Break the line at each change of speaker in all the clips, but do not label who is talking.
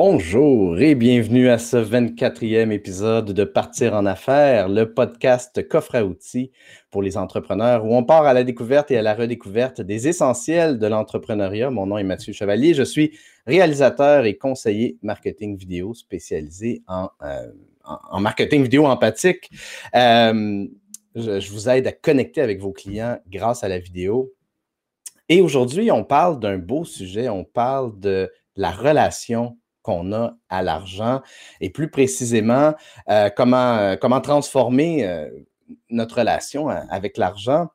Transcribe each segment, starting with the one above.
Bonjour et bienvenue à ce 24e épisode de Partir en affaires, le podcast coffre à outils pour les entrepreneurs où on part à la découverte et à la redécouverte des essentiels de l'entrepreneuriat. Mon nom est Mathieu Chevalier, je suis réalisateur et conseiller marketing vidéo spécialisé en, euh, marketing vidéo empathique. Euh, je vous aide à connecter avec vos clients grâce à la vidéo. Et aujourd'hui, on parle d'un beau sujet, on parle de la relation qu'on a à l'argent et plus précisément euh, comment, euh, comment transformer euh, notre relation avec l'argent.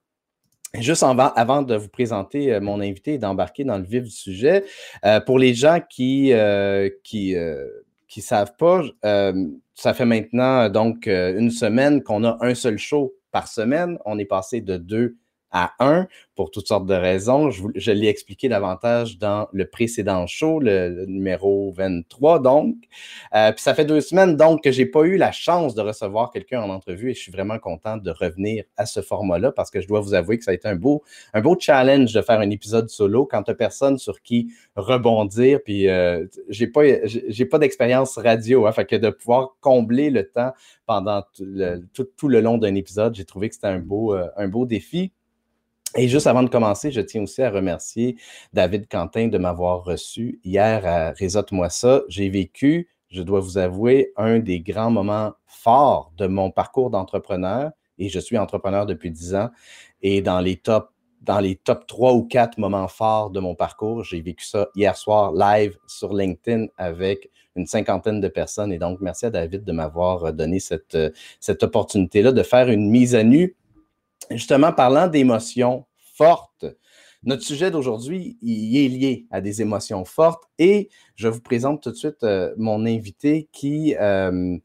Juste avant, de vous présenter mon invité et d'embarquer dans le vif du sujet, pour les gens qui ne qui, qui savent pas, ça fait maintenant donc une semaine qu'on a un seul show par semaine. On est passé de deux à 1 pour toutes sortes de raisons. Je, l'ai expliqué davantage dans le précédent show, le, numéro 23, donc. Euh, puis ça fait deux semaines, donc, que je n'ai pas eu la chance de recevoir quelqu'un en entrevue et je suis vraiment content de revenir à ce format-là parce que je dois vous avouer que ça a été un beau, un beau challenge de faire un épisode solo quand tu n'as personne sur qui rebondir. Puis euh, j'ai pas, j'ai pas d'expérience radio, hein, que de pouvoir combler le temps pendant tout le, long d'un épisode, j'ai trouvé que c'était un beau, euh, un beau défi. Et juste avant de commencer, je tiens aussi à remercier David Quentin de m'avoir reçu hier à Réseau-moi ça. J'ai vécu, je dois vous avouer, un des grands moments forts de mon parcours d'entrepreneur. Et je suis entrepreneur depuis dix ans. Et dans les top dans les top 3 ou 4 moments forts de mon parcours. J'ai vécu ça hier soir live sur LinkedIn avec une cinquantaine de personnes. Et donc, merci à David de m'avoir donné cette, cette opportunité-là de faire une mise à nu justement, parlant d'émotions fortes, notre sujet d'aujourd'hui, est lié à des émotions fortes et je vous présente tout de suite euh, mon invité qui euh,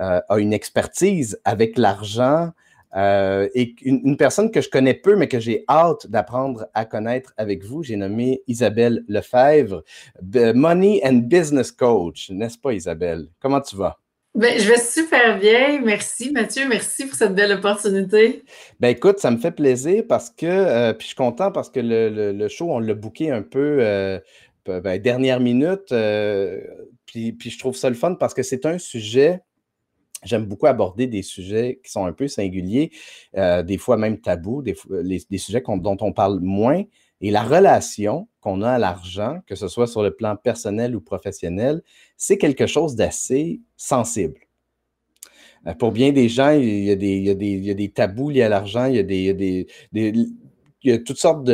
euh, a une expertise avec l'argent et une, personne que je connais peu, mais que j'ai hâte d'apprendre à connaître avec vous. J'ai nommé Isabelle Lefebvre, Money and Business Coach. N'est-ce pas, Isabelle? Comment tu vas?
Ben, je vais super bien. Merci, Mathieu. Merci pour cette belle opportunité.
Ben, écoute, ça me fait plaisir parce que, euh, puis je suis content parce que le, show, on l'a booké un peu euh, ben, dernière minute. Euh, puis, puis, je trouve ça le fun parce que c'est un sujet. J'aime beaucoup aborder des sujets qui sont un peu singuliers, des fois même tabous, des, des sujets dont on parle moins. Et la relation qu'on a à l'argent, que ce soit sur le plan personnel ou professionnel, c'est quelque chose d'assez sensible. Euh, pour bien des gens, il y a des, tabous liés à l'argent, il, y a toutes sortes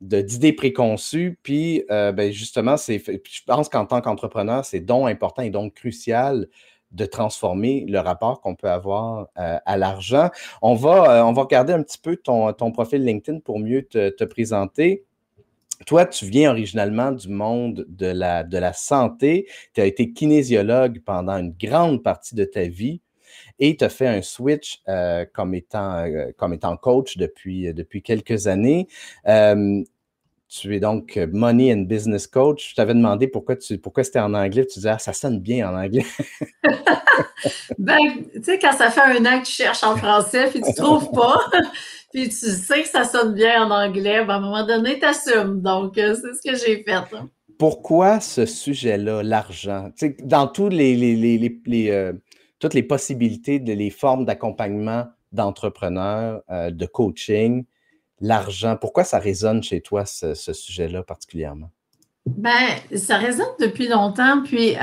d'idées préconçues. Puis, euh, ben, justement, je pense qu'en tant qu'entrepreneur, c'est donc important et donc crucial de transformer le rapport qu'on peut avoir euh, à l'argent. On va, on va regarder un petit peu ton, ton profil LinkedIn pour mieux te présenter toi, tu viens originalement du monde de la, de la santé. Tu as été kinésiologue pendant une grande partie de ta vie et tu as fait un switch euh, comme, étant, euh, comme étant coach depuis, depuis quelques années. Tu es donc Money and Business Coach. Je t'avais demandé pourquoi, tu, pourquoi c'était en anglais. Tu disais, ah, ça sonne bien en anglais.
ben, tu sais, quand ça fait un an que tu cherches en français puis tu ne trouves pas, puis tu sais que ça sonne bien en anglais, ben, à un moment donné, tu assumes. Donc, euh, c'est ce que j'ai fait. Hein.
Pourquoi ce sujet-là, l'argent? Dans tous les, les, euh, toutes les possibilités, de, les formes d'accompagnement d'entrepreneurs, euh, de coaching, l'argent, pourquoi ça résonne chez toi, ce, sujet-là particulièrement?
Ben, ça résonne depuis longtemps. Puis,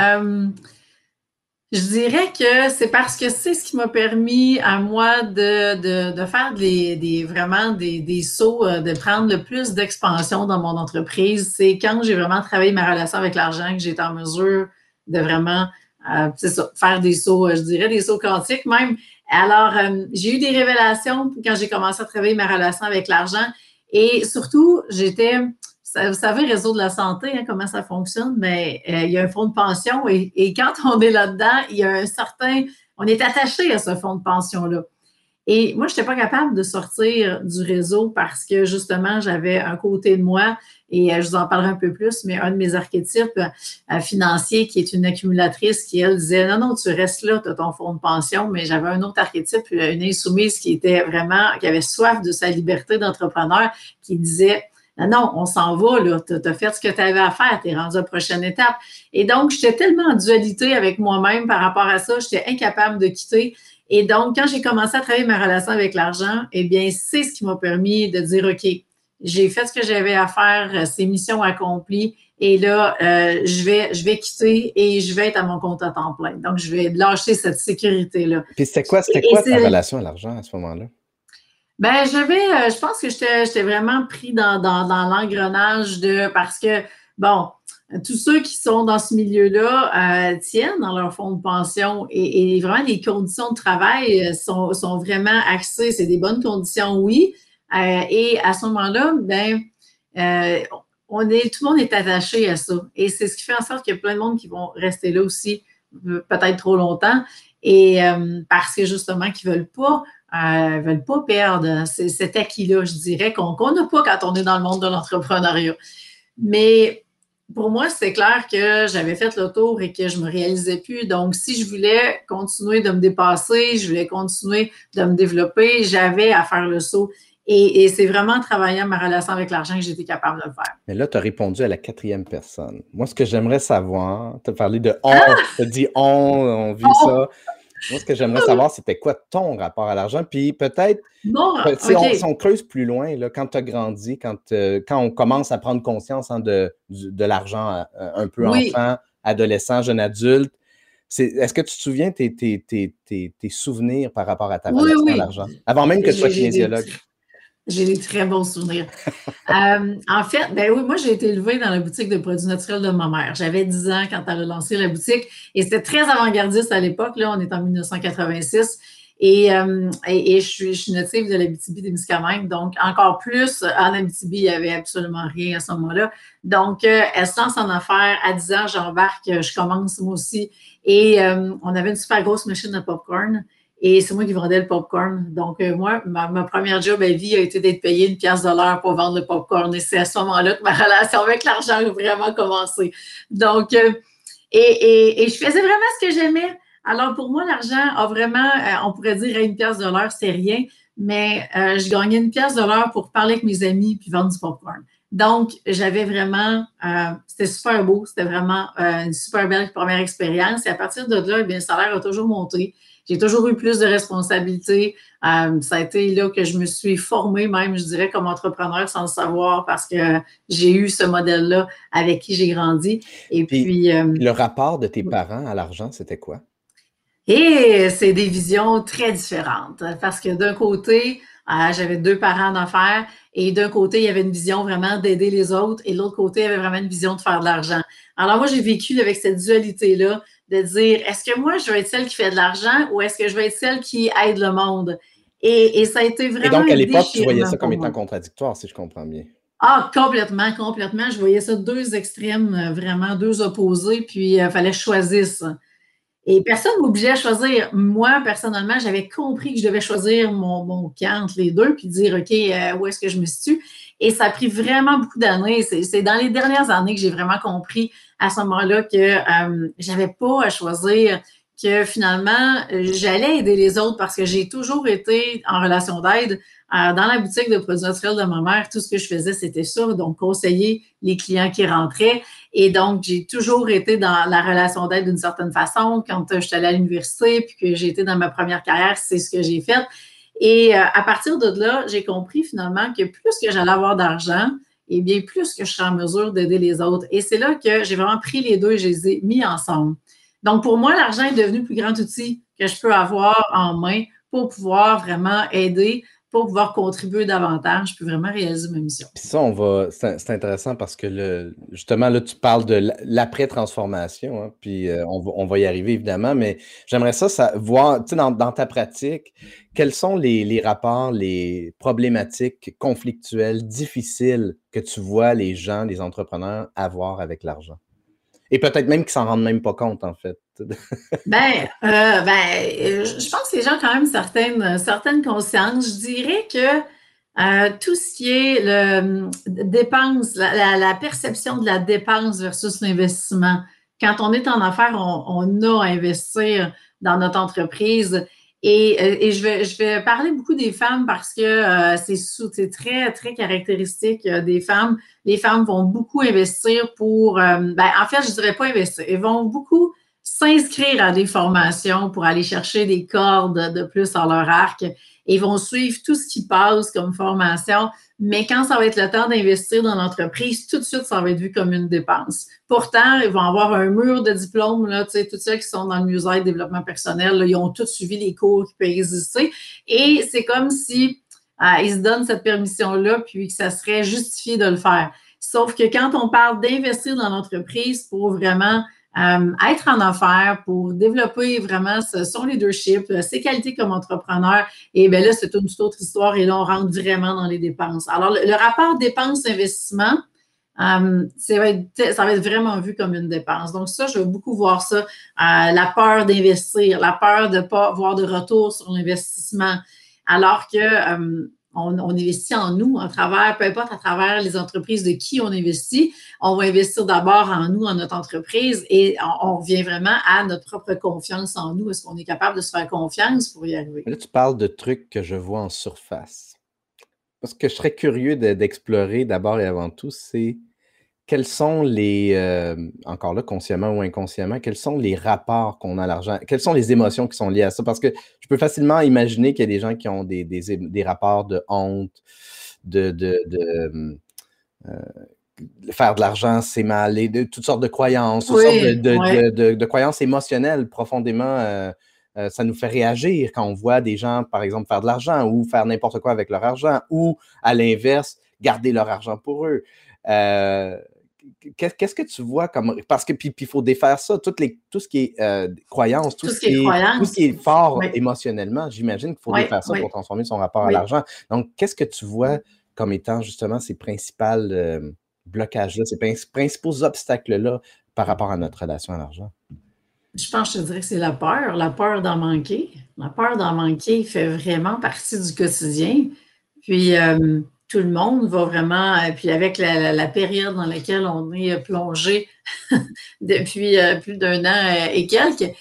je dirais que c'est parce que c'est ce qui m'a permis à moi de, faire des, des, vraiment des, des sauts, euh, de prendre le plus d'expansion dans mon entreprise. C'est quand j'ai vraiment travaillé ma relation avec l'argent que j'ai été en mesure de vraiment euh, faire des sauts, euh, je dirais des sauts quantiques même. Alors, j'ai eu des révélations quand j'ai commencé à travailler ma relation avec l'argent. Et surtout, j'étais vous savez, réseau de la santé, hein, comment ça fonctionne, mais euh, il y a un fonds de pension et, quand on est là-dedans, il y a un certain, on est attaché à ce fonds de pension-là. Et moi, je n'étais pas capable de sortir du réseau parce que justement, j'avais un côté de moi, et euh, je vous en parlerai un peu plus, mais un de mes archétypes euh, financiers qui est une accumulatrice qui, elle, disait Non, non, tu restes là, tu as ton fonds de pension, mais j'avais un autre archétype, une insoumise qui était vraiment, qui avait soif de sa liberté d'entrepreneur, qui disait Non, on s'en va, là. Tu as, fait ce que tu avais à faire, tu es rendu à la prochaine étape. Et donc, j'étais tellement en dualité avec moi-même par rapport à ça, j'étais incapable de quitter. Et donc, quand j'ai commencé à travailler ma relation avec l'argent, eh bien, c'est ce qui m'a permis de dire, OK, j'ai fait ce que j'avais à faire, ces missions accomplies, et là, euh, je, vais, je vais quitter et je vais être à mon compte à temps plein. Donc, je vais lâcher cette sécurité-là.
Puis c'était quoi, c'était quoi ta relation à l'argent à ce moment-là?
Ben, j'avais, euh, je pense que j'étais vraiment pris dans, dans, dans l'engrenage de parce que, bon, tous ceux qui sont dans ce milieu-là euh, tiennent dans leur fonds de pension et, vraiment les conditions de travail sont, sont vraiment axées. C'est des bonnes conditions, oui. Euh, et à ce moment-là, ben, euh, tout le monde est attaché à ça. Et c'est ce qui fait en sorte qu'il y a plein de monde qui vont rester là aussi, euh, peut-être trop longtemps, et euh, parce que justement, qu'ils ne veulent pas. Euh, veulent pas perdre cet acquis-là, je dirais, qu'on n'a pas quand on est dans le monde de l'entrepreneuriat. Mais pour moi, c'est clair que j'avais fait le tour et que je ne me réalisais plus. Donc, si je voulais continuer de me dépasser, je voulais continuer de me développer, j'avais à faire le saut. Et, c'est vraiment en travaillant ma relation avec l'argent que j'étais capable de le faire.
Mais là, tu as répondu à la quatrième personne. Moi, ce que j'aimerais savoir, tu as parlé de on, ah! tu as dit on, on vit ça. Moi, ce que j'aimerais savoir, c'était quoi ton rapport à l'argent? Puis peut-être, si, on, creuse plus loin, là, quand tu as grandi, quand, euh, quand on commence à prendre conscience hein, de, de l'argent euh, un peu enfant, adolescent, jeune adulte, est-ce que tu te souviens tes, tes, tes, tes, souvenirs par rapport à ta relation à l'argent? Avant même que tu sois kinésiologue.
J'ai des très bons souvenirs. Euh, en fait, ben oui, moi, j'ai été élevée dans la boutique de produits naturels de ma mère. J'avais 10 ans quand elle a lancé la boutique et c'était très avant-gardiste à l'époque. Là, on est en 1986. Euh, et, et, je, suis, native de l'Abitibi des donc encore plus en Abitibi, il n'y avait absolument rien à ce moment-là. Donc, euh, elle se lance en affaires. À 10 ans, j'embarque, je commence moi aussi. Et on avait une super grosse machine de popcorn. Et c'est moi qui vendais le popcorn. Donc, euh, moi, ma, première job à vie a été d'être payé une pièce de l'heure pour vendre le popcorn. Et c'est à ce moment-là que ma relation avec l'argent a vraiment commencé. Donc, euh, et, je faisais vraiment ce que j'aimais. Alors, pour moi, l'argent a vraiment, euh, on pourrait dire une pièce de l'heure, c'est rien. Mais je gagnais une pièce de l'heure pour parler avec mes amis puis vendre du popcorn. Donc, j'avais vraiment, c'était super beau, c'était vraiment une super belle première expérience. Et à partir de là, bien, le salaire a toujours monté. J'ai toujours eu plus de responsabilités. Euh, ça a été là que je me suis formée, même, je dirais, comme entrepreneur sans le savoir, parce que j'ai eu ce modèle-là avec qui j'ai grandi.
Et puis. Euh, le rapport de tes parents à l'argent, c'était quoi?
Et c'est des visions très différentes. Parce que d'un côté, euh, j'avais deux parents d'affaires et d'un côté, il y avait une vision vraiment d'aider les autres et de l'autre côté, il y avait vraiment une vision de faire de l'argent. Alors moi, j'ai vécu avec cette dualité-là de dire est-ce que moi, je vais être celle qui fait de l'argent ou est-ce que je vais être celle qui aide le monde? Et, ça a été vraiment. Et
donc, à l'époque, tu voyais ça comme étant contradictoire, si je comprends bien.
Ah, complètement, complètement. Je voyais ça deux extrêmes, euh, vraiment deux opposés, puis il euh, fallait choisir ça. Et personne ne m'obligeait à choisir. Moi, personnellement, j'avais compris que je devais choisir mon, mon camp entre les deux, puis dire, OK, euh, où est-ce que je me situe? Et ça a pris vraiment beaucoup d'années. C'est dans les dernières années que j'ai vraiment compris à ce moment-là que euh, j'avais pas à choisir, que finalement, j'allais aider les autres parce que j'ai toujours été en relation d'aide. Euh, dans la boutique de produits naturels de ma mère, tout ce que je faisais, c'était ça, donc conseiller les clients qui rentraient. Et donc, j'ai toujours été dans la relation d'aide d'une certaine façon. Quand je suis allée à l'université, puis que j'ai été dans ma première carrière, c'est ce que j'ai fait. Et euh, à partir de là, j'ai compris finalement que plus que j'allais avoir d'argent, et eh bien plus que je serais en mesure d'aider les autres. Et c'est là que j'ai vraiment pris les deux et je les ai mis ensemble. Donc, pour moi, l'argent est devenu le plus grand outil que je peux avoir en main pour pouvoir vraiment aider pour pouvoir contribuer davantage, je peux vraiment réaliser ma mission.
Puis ça, on va, c'est intéressant parce que le, justement, là, tu parles de l'après-transformation, hein, puis euh, on, va, y arriver évidemment, mais j'aimerais ça, ça, voir, tu sais, dans, ta pratique, quels sont les, rapports, les problématiques conflictuelles, difficiles que tu vois les gens, les entrepreneurs avoir avec l'argent? Et peut-être même qu'ils s'en rendent même pas compte, en fait.
ben, euh, ben, je pense que les gens ont quand même certaines, consciences. Je dirais que euh, tout ce qui est le dépense, la, perception de la dépense versus l'investissement. Quand on est en affaires, on, a à investir dans notre entreprise. Et, je, vais, je vais parler beaucoup des femmes parce que c'est très, très caractéristique des femmes. Les femmes vont beaucoup investir pour, ben, en fait, je dirais pas investir, elles vont beaucoup s'inscrire à des formations pour aller chercher des cordes de plus à leur arc. Ils vont suivre tout ce qui passe comme formation, mais quand ça va être le temps d'investir dans l'entreprise, tout de suite, ça va être vu comme une dépense. Pourtant, ils vont avoir un mur de diplômes, là, tu sais, tous ceux qui sont dans le musée de développement personnel, ils ont tous suivi les cours qui peuvent exister. Et c'est comme si euh, ils se donnent cette permission-là, puis que ça serait justifié de le faire. Sauf que quand on parle d'investir dans l'entreprise pour vraiment euh, être en affaires pour développer vraiment son leadership, euh, ses qualités comme entrepreneur. Et bien là, c'est une toute autre histoire et là, on rentre vraiment dans les dépenses. Alors, le, rapport dépenses-investissement, euh, ça, va être, vraiment vu comme une dépense. Donc, ça, je vais beaucoup voir ça. la peur d'investir, la peur de ne pas avoir de retour sur l'investissement. Alors que on, investit en nous, à travers, peu importe à travers les entreprises de qui on investit, on va investir d'abord en nous, en notre entreprise, et on, revient vraiment à notre propre confiance en nous. Est-ce qu'on est capable de se faire confiance pour y arriver?
Là, tu parles de trucs que je vois en surface. Ce que je serais curieux d'explorer d'abord et avant tout, c'est quels sont les, euh, encore là, consciemment ou inconsciemment, quels sont les rapports qu'on a à l'argent? Quelles sont les émotions qui sont liées à ça? Parce que je peux facilement imaginer qu'il y a des gens qui ont des, des, rapports de honte, de, de, de euh, faire de l'argent, c'est mal, et de toutes sortes de croyances, toutes sortes de, croyances émotionnelles profondément. Euh, ça nous fait réagir quand on voit des gens, par exemple, faire de l'argent ou faire n'importe quoi avec leur argent ou, à l'inverse, garder leur argent pour eux. Euh, qu'est-ce que tu vois comme. Parce que puis il faut défaire ça, toutes les, tout ce qui est euh, croyance, tout, ce qui est, tout ce qui est fort émotionnellement. J'imagine qu'il faut défaire ça pour transformer son rapport à l'argent. Donc, qu'est-ce que tu vois comme étant justement ces principaux euh, blocages-là, ces principaux obstacles-là par rapport à notre relation à l'argent?
Je pense, je te dirais que c'est la peur, la peur d'en manquer. La peur d'en manquer fait vraiment partie du quotidien. Puis, euh, tout le monde va vraiment, euh, puis avec la, période dans laquelle on est plongé depuis euh, plus d'un an euh, et quelques, euh,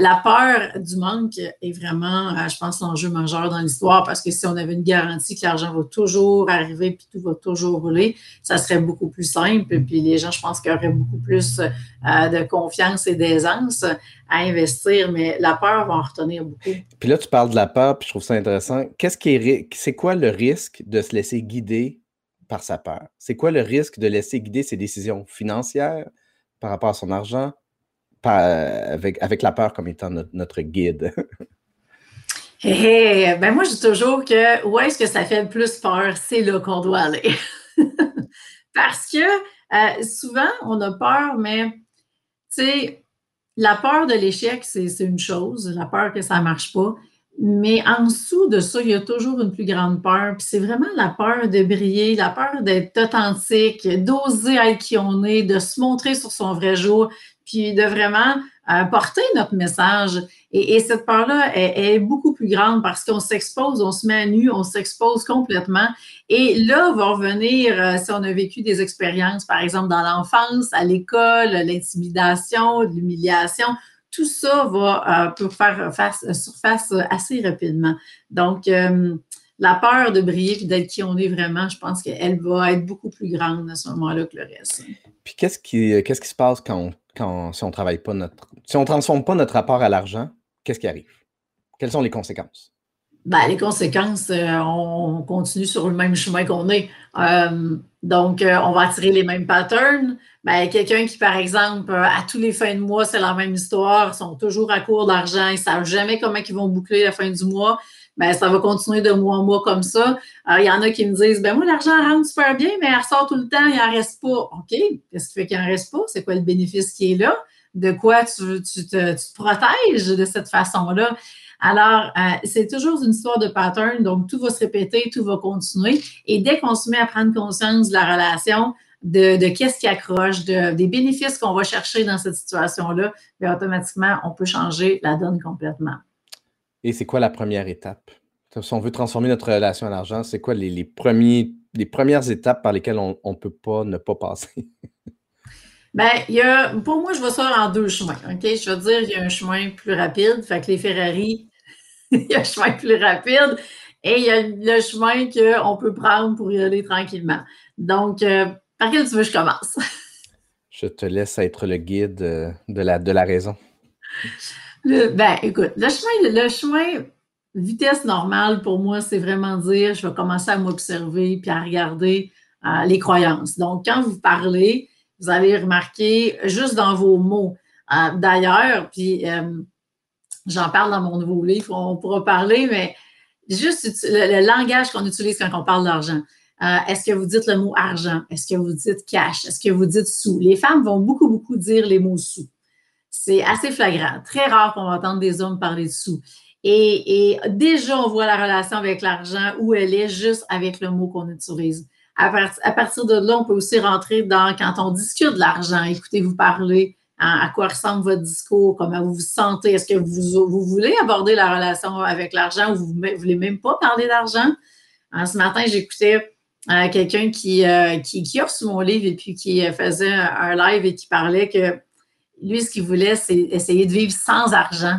la peur du manque est vraiment, euh, je pense, l'enjeu majeur dans l'histoire parce que si on avait une garantie que l'argent va toujours arriver puis tout va toujours rouler, ça serait beaucoup plus simple. Puis les gens, je pense qu'il y aurait beaucoup plus euh, de confiance et d'aisance à investir, mais la peur va en retenir beaucoup.
Puis là, tu parles de la peur, puis je trouve ça intéressant. Qu'est-ce qui est, c'est quoi le risque de se laisser guider par sa peur? C'est quoi le risque de laisser guider ses décisions financières par rapport à son argent, avec, avec la peur comme étant notre, guide.
ben moi, je dis toujours que où est-ce que ça fait le plus peur, c'est là qu'on doit aller. Parce que euh, souvent, on a peur, mais tu la peur de l'échec, c'est une chose, la peur que ça ne marche pas. Mais en dessous de ça, il y a toujours une plus grande peur. C'est vraiment la peur de briller, la peur d'être authentique, d'oser être qui on est, de se montrer sur son vrai jour puis de vraiment euh, porter notre message. Et, cette peur-là est, beaucoup plus grande parce qu'on s'expose, on se met à nu, on s'expose complètement. Et là va revenir, euh, si on a vécu des expériences, par exemple dans l'enfance, à l'école, l'intimidation, l'humiliation, tout ça va euh, peut faire face, surface assez rapidement. Donc, la peur de briller et d'être qui on est vraiment, je pense qu'elle va être beaucoup plus grande à ce moment-là que le reste.
Puis qu'est-ce qui, qu'est-ce qui se passe quand on si on travaille pas notre. Si on ne transforme pas notre rapport à l'argent, qu'est-ce qui arrive? Quelles sont les conséquences?
Ben, les conséquences, euh, on continue sur le même chemin qu'on est. Euh, donc, euh, on va attirer les mêmes patterns. Ben, quelqu'un qui, par exemple, à tous les fins de mois, c'est la même histoire, sont toujours à court d'argent, ils ne savent jamais comment ils vont boucler la fin du mois ben, ça va continuer de mois en mois comme ça. Il y en a qui me disent, ben moi, l'argent rentre super bien, mais elle ressort tout le temps, il n'en reste pas. OK, qu'est-ce qui fait qu'il n'en reste pas? C'est quoi le bénéfice qui est là? De quoi tu, te, protèges de cette façon-là? Alors, euh, c'est toujours une histoire de pattern, donc tout va se répéter, tout va continuer. Et dès qu'on se met à prendre conscience de la relation, de, qu'est-ce qui accroche, de, des bénéfices qu'on va chercher dans cette situation-là, bien, automatiquement, on peut changer la donne complètement.
Et c'est quoi la première étape? Si on veut transformer notre relation à l'argent, c'est quoi les, premiers, les premières étapes par lesquelles on ne peut pas ne pas passer?
Bien, il y a, pour moi, je vois ça en deux chemins. OK? Je veux dire, il y a un chemin plus rapide. Fait que les Ferrari, il y a un chemin plus rapide et il y a le chemin qu'on peut prendre pour y aller tranquillement. Donc, euh, par quel tu veux que je commence?
Je te laisse être le guide euh, de la, de la raison.
Ben, écoute, le chemin, le chemin vitesse normale pour moi, c'est vraiment dire je vais commencer à m'observer puis à regarder euh, les croyances. Donc, quand vous parlez, vous allez remarquer juste dans vos mots. D'ailleurs, puis j'en parle dans mon nouveau livre, on pourra parler, mais juste le, langage qu'on utilise quand on parle d'argent. Euh, est-ce que vous dites le mot argent? Est-ce que vous dites cash? Est-ce que vous dites sous? Les femmes vont beaucoup, beaucoup dire les mots sous. C'est assez flagrant. Très rare qu'on va entendre des hommes parler de sous. Et, déjà, on voit la relation avec l'argent où elle est juste avec le mot qu'on utilise. À, partir de là, on peut aussi rentrer dans quand on discute de l'argent. Écoutez-vous parler, à quoi ressemble votre discours, comment vous vous sentez, est-ce que vous, vous voulez aborder la relation avec l'argent ou vous ne voulez même pas parler d'argent? ce matin, j'écoutais euh, quelqu'un qui, euh, qui, a reçu mon livre et puis qui faisait un live et qui parlait que lui, ce qu'il voulait, c'est essayer de vivre sans argent.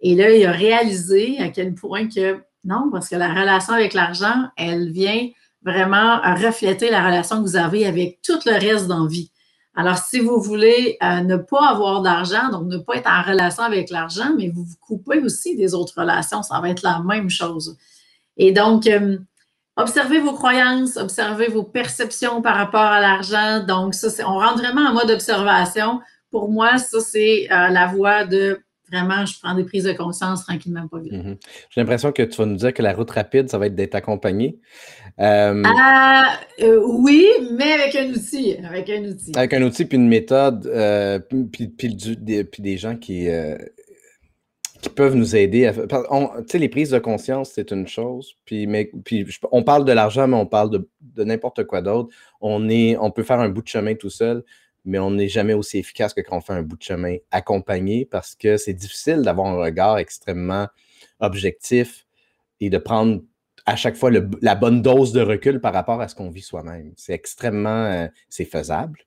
Et là, il a réalisé à quel point que non, parce que la relation avec l'argent, elle vient vraiment refléter la relation que vous avez avec tout le reste d'envie. Alors, si vous voulez euh, ne pas avoir d'argent, donc ne pas être en relation avec l'argent, mais vous vous coupez aussi des autres relations, ça va être la même chose. Et donc, euh, observez vos croyances, observez vos perceptions par rapport à l'argent. Donc, ça, on rentre vraiment en mode observation. Pour moi, ça, c'est euh, la voie de vraiment, je prends des prises de conscience tranquillement, pas vite.
Mm-hmm. J'ai l'impression que tu vas nous dire que la route rapide, ça va être d'être accompagné.
Euh, ah, euh, oui, mais avec un outil. Avec un outil.
Avec un outil, puis une méthode, euh, puis, puis, des, gens qui, qui peuvent nous aider. Tu sais, les prises de conscience, c'est une chose. Puis, mais, puis on parle de l'argent, mais on parle de, de n'importe quoi d'autre. On, est, on peut faire un bout de chemin tout seul mais on n'est jamais aussi efficace que quand on fait un bout de chemin accompagné parce que c'est difficile d'avoir un regard extrêmement objectif et de prendre à chaque fois la bonne dose de recul par rapport à ce qu'on vit soi-même. C'est extrêmement, euh, c'est faisable,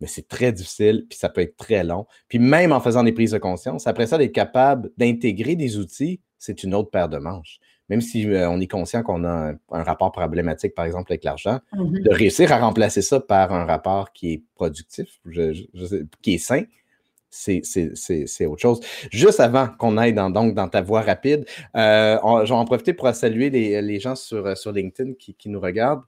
mais c'est très difficile, puis ça peut être très long. Puis même en faisant des prises de conscience, après ça, d'être capable d'intégrer des outils, c'est une autre paire de manches même si euh, on est conscient qu'on a un, rapport problématique, par exemple, avec l'argent, mm-hmm. de réussir à remplacer ça par un rapport qui est productif, qui est sain, c'est autre chose. Juste avant qu'on aille dans, donc, dans ta voie rapide, euh, je vais en profiter pour saluer les, gens sur, sur LinkedIn qui, nous regardent.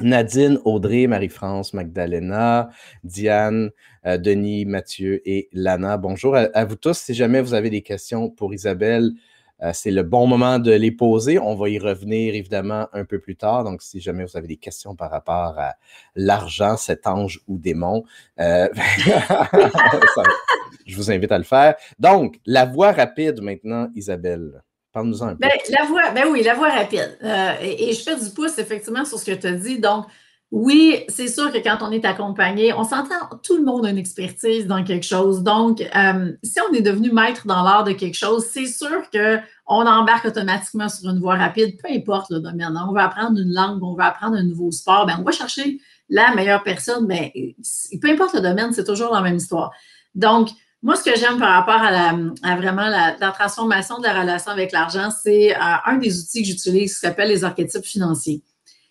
Nadine, Audrey, Marie-France, Magdalena, Diane, euh, Denis, Mathieu et Lana. Bonjour à, vous tous. Si jamais vous avez des questions pour Isabelle, euh, c'est le bon moment de les poser. On va y revenir évidemment un peu plus tard. Donc, si jamais vous avez des questions par rapport à l'argent, cet ange ou démon, euh, je vous invite à le faire. Donc, la voie rapide maintenant, Isabelle. Parle-nous un peu.
Ben, la voie, ben oui, la voie rapide. Euh, et, et, je fais du pouce effectivement sur ce que tu as dit. Donc, oui, c'est sûr que quand on est accompagné, on s'entend, tout le monde a une expertise dans quelque chose. Donc, euh, si on est devenu maître dans l'art de quelque chose, c'est sûr qu'on embarque automatiquement sur une voie rapide, peu importe le domaine. On va apprendre une langue, on va apprendre un nouveau sport, bien, on va chercher la meilleure personne, mais peu importe le domaine, c'est toujours la même histoire. Donc, moi, ce que j'aime par rapport à, la, vraiment la, transformation de la relation avec l'argent, c'est euh, un des outils que j'utilise qui s'appelle les archétypes financiers.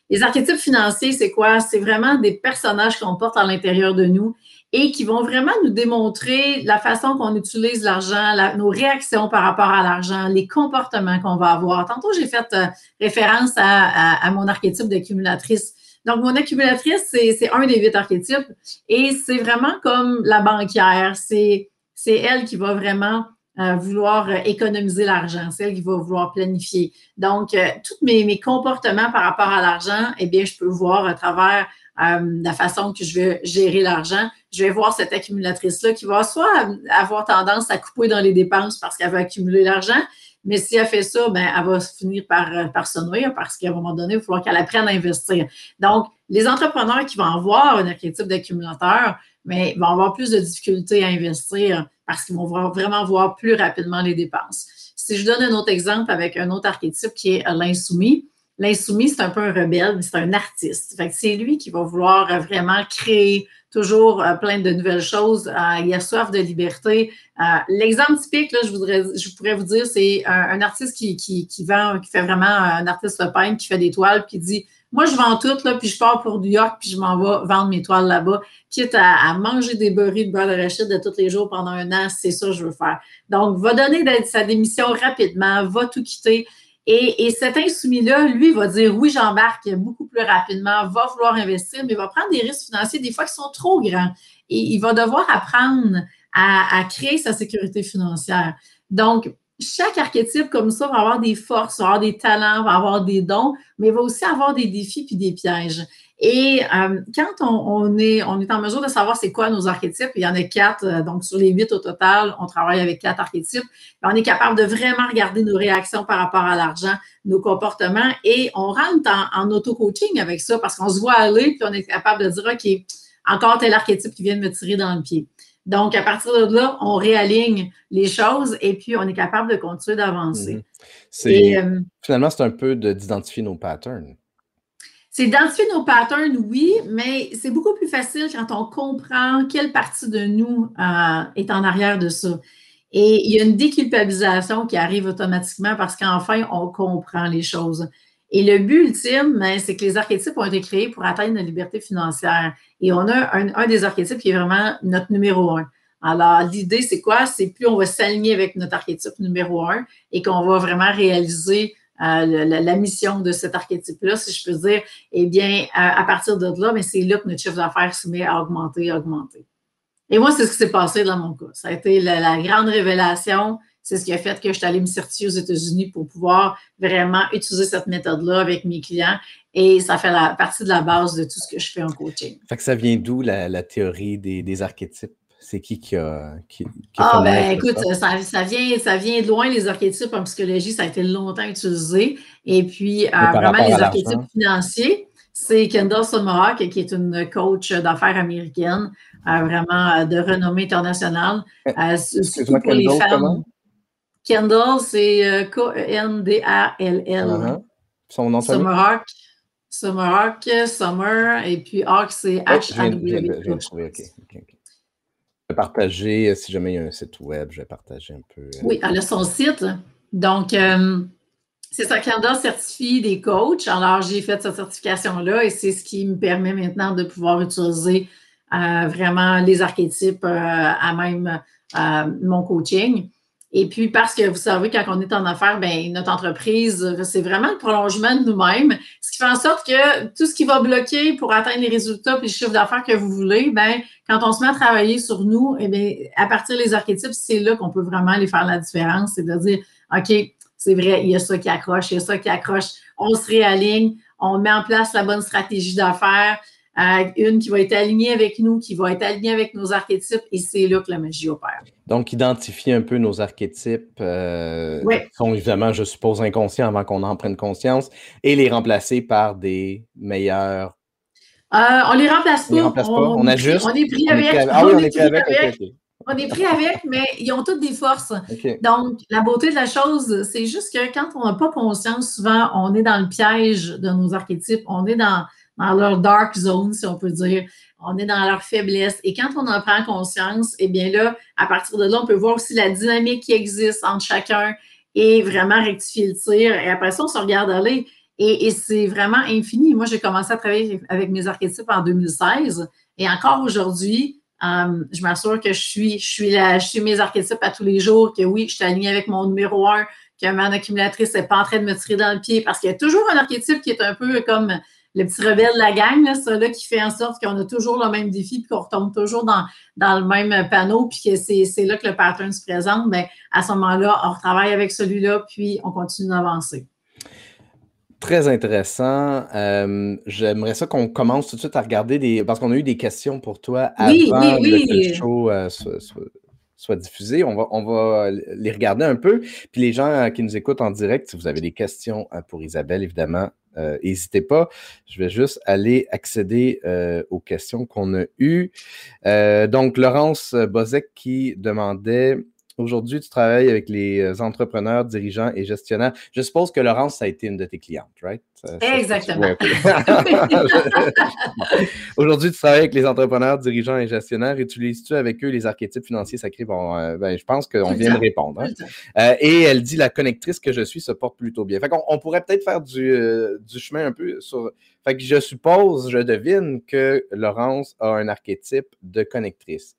Les archétypes financiers, c'est quoi? C'est vraiment des personnages qu'on porte à l'intérieur de nous et qui vont vraiment nous démontrer la façon qu'on utilise l'argent, nos réactions par rapport à l'argent, les comportements qu'on va avoir. Tantôt, j'ai fait euh, référence à, mon archétype d'accumulatrice. Donc, mon accumulatrice, c'est un des huit archétypes et c'est vraiment comme la banquière. C'est elle qui va vraiment vouloir euh, économiser l'argent, celle qui va vouloir planifier. Donc, euh, tous mes, comportements par rapport à l'argent, eh bien, je peux voir à travers euh, la façon que je vais gérer l'argent. Je vais voir cette accumulatrice-là qui va soit avoir tendance à couper dans les dépenses parce qu'elle veut accumuler l'argent, mais si elle fait ça, ben, elle va finir par, par se nourrir parce qu'à un moment donné, il va falloir qu'elle apprenne à investir. Donc, les entrepreneurs qui vont avoir un archétype d'accumulateur, mais vont avoir plus de difficultés à investir parce qu'ils vont vraiment voir plus rapidement les dépenses. Si je donne un autre exemple avec un autre archétype qui est l'insoumis, L'insoumis, c'est un peu un rebelle, c'est un artiste. Fait c'est lui qui va vouloir vraiment créer toujours euh, plein de nouvelles choses. Euh, il a soif de liberté. Euh, l'exemple typique, je, voudrais, je pourrais vous dire, c'est un, artiste qui, qui, qui, vend, qui fait vraiment un artiste peintre, qui fait des toiles, qui dit Moi, je vends tout, là, puis je pars pour New York, puis je m'en vais vendre mes toiles là-bas, quitte à, manger des beurrés de beurre d'arachide de tous les jours pendant un an, c'est ça que je veux faire. Donc, va donner sa démission rapidement, va tout quitter. Et, cet insoumis-là, lui, va dire oui, j'embarque beaucoup plus rapidement, va vouloir investir, mais va prendre des risques financiers des fois qui sont trop grands. Et il va devoir apprendre à, créer sa sécurité financière. Donc, chaque archétype comme ça va avoir des forces, va avoir des talents, va avoir des dons, mais va aussi avoir des défis puis des pièges. Et euh, quand on, est, on est en mesure de savoir c'est quoi nos archétypes, il y en a quatre, euh, donc sur les huit au total, on travaille avec quatre archétypes, on est capable de vraiment regarder nos réactions par rapport à l'argent, nos comportements, et on rentre en, auto-coaching avec ça parce qu'on se voit aller, puis on est capable de dire, OK, encore tel archétype qui vient de me tirer dans le pied. Donc, à partir de là, on réaligne les choses et puis on est capable de continuer d'avancer.
Mhm. Euh, finalement, c'est un peu d'identifier nos patterns.
C'est identifier nos patterns, oui, mais c'est beaucoup plus facile quand on comprend quelle partie de nous euh, est en arrière de ça. Et il y a une déculpabilisation qui arrive automatiquement parce qu'enfin, on comprend les choses. Et le but ultime, ben, c'est que les archétypes ont été créés pour atteindre la liberté financière. Et on a un, un des archétypes qui est vraiment notre numéro un. Alors, l'idée, c'est quoi? C'est plus on va s'aligner avec notre archétype numéro un et qu'on va vraiment réaliser la, mission de cet archétype-là, si je peux dire, eh bien, à, partir de là, mais c'est là que notre chiffre d'affaires se met à augmenter, à augmenter. Et moi, c'est ce qui s'est passé dans mon cas. Ça a été la, grande révélation. C'est ce qui a fait que je suis allée me certifier aux États-Unis pour pouvoir vraiment utiliser cette méthode-là avec mes clients. Et ça fait la, partie de la base de tout ce que je fais en coaching.
Fait que ça vient d'où la, théorie des archétypes? C'est qui qui a.
ah, ben écoute, ça? vient, ça vient de loin, les archétypes en psychologie, ça a été longtemps utilisé. Et puis, euh, vraiment, les archétypes financiers, c'est Kendall Summerhawk, qui est une coach d'affaires américaine, euh, vraiment euh, de renommée internationale. surtout pour les femmes. Kendall, c'est K-E-N-D-A-L-L. Uh-huh.
Son nom
Summerhawk. Summerhawk, Summer, et puis Hawk, c'est H-A-W.
Je vais partager, euh, si jamais il y a un site web, je vais partager un peu. Euh,
oui, elle a son site. Donc, euh, c'est ça, Canada certifie des coachs. Alors, j'ai fait cette certification-là et c'est ce qui me permet maintenant de pouvoir utiliser vraiment les archétypes à même mon coaching. Et puis, parce que vous savez, quand on est en affaires, ben, notre entreprise, c'est vraiment le prolongement de nous-mêmes, ce qui fait en sorte que tout ce qui va bloquer pour atteindre les résultats et le chiffre d'affaires que vous voulez, ben, quand on se met à travailler sur nous, eh bien, à partir des archétypes, c'est là qu'on peut vraiment aller faire la différence. C'est de dire, OK, c'est vrai, il y a ça qui accroche, il y a ça qui accroche, on se réaligne, on met en place la bonne stratégie d'affaires, une qui va être alignée avec nous, qui va être alignée avec nos archétypes, et c'est là que la magie opère.
Donc, identifier un peu nos archétypes, euh, qui sont évidemment, je suppose, inconscients avant qu'on en prenne conscience, et les remplacer par des meilleurs.
Euh, on les remplace pas. On,
remplace pas. on, ajuste.
On est pris avec.
Ah oui, on, est pris avec.
On est pris avec, mais ils ont toutes des forces. Donc, la beauté de la chose, c'est juste que quand on n'a pas conscience, souvent, on est dans le piège de nos archétypes. On est dans, dans leur dark zone, si on peut dire. On est dans leur faiblesse. Et quand on en prend conscience, eh bien là, à partir de là, on peut voir aussi la dynamique qui existe entre chacun et vraiment rectifier le tir. Et après ça, on se regarde aller. Et, c'est vraiment infini. Moi, j'ai commencé à travailler avec mes archétypes en 2016. Et encore aujourd'hui, euh, je m'assure que je suis, je suis là, je suis mes archétypes à tous les jours, que oui, je suis alignée avec mon numéro un, que ma accumulatrice n'est pas en train de me tirer dans le pied parce qu'il y a toujours un archétype qui est un peu comme le petit rebelle de la gang, là, ça là, qui fait en sorte qu'on a toujours le même défi, puis qu'on retombe toujours dans, dans le même panneau, puis que c'est là que le pattern se présente, bien, à ce moment-là, on retravaille avec celui-là, puis on continue d'avancer.
Très intéressant. Euh, j'aimerais ça qu'on commence tout de suite à regarder des. Parce qu'on a eu des questions pour toi avant que le show euh, soit, diffusé. On va, on va les regarder un peu. Puis les gens qui nous écoutent en direct, si vous avez des questions euh, pour Isabelle, évidemment, euh, n'hésitez pas. Je vais juste aller accéder euh, aux questions qu'on a eues. Euh, donc, Laurence Bozek qui demandait Aujourd'hui, tu travailles avec les euh, entrepreneurs, dirigeants et gestionnaires. Je suppose que Laurence, ça a été une de tes clientes, right?
Exactement.
Aujourd'hui, tu travailles avec les entrepreneurs, dirigeants et gestionnaires. Utilises-tu avec eux les archétypes financiers? Sacrés? Bon, euh, ben, je pense qu'on vient de répondre. Hein. Euh, et elle dit la connectrice que je suis se porte plutôt bien. Fait qu'on on pourrait peut-être faire du, du chemin un peu sur. Fait que je suppose, je devine que Laurence a un archétype de connectrice.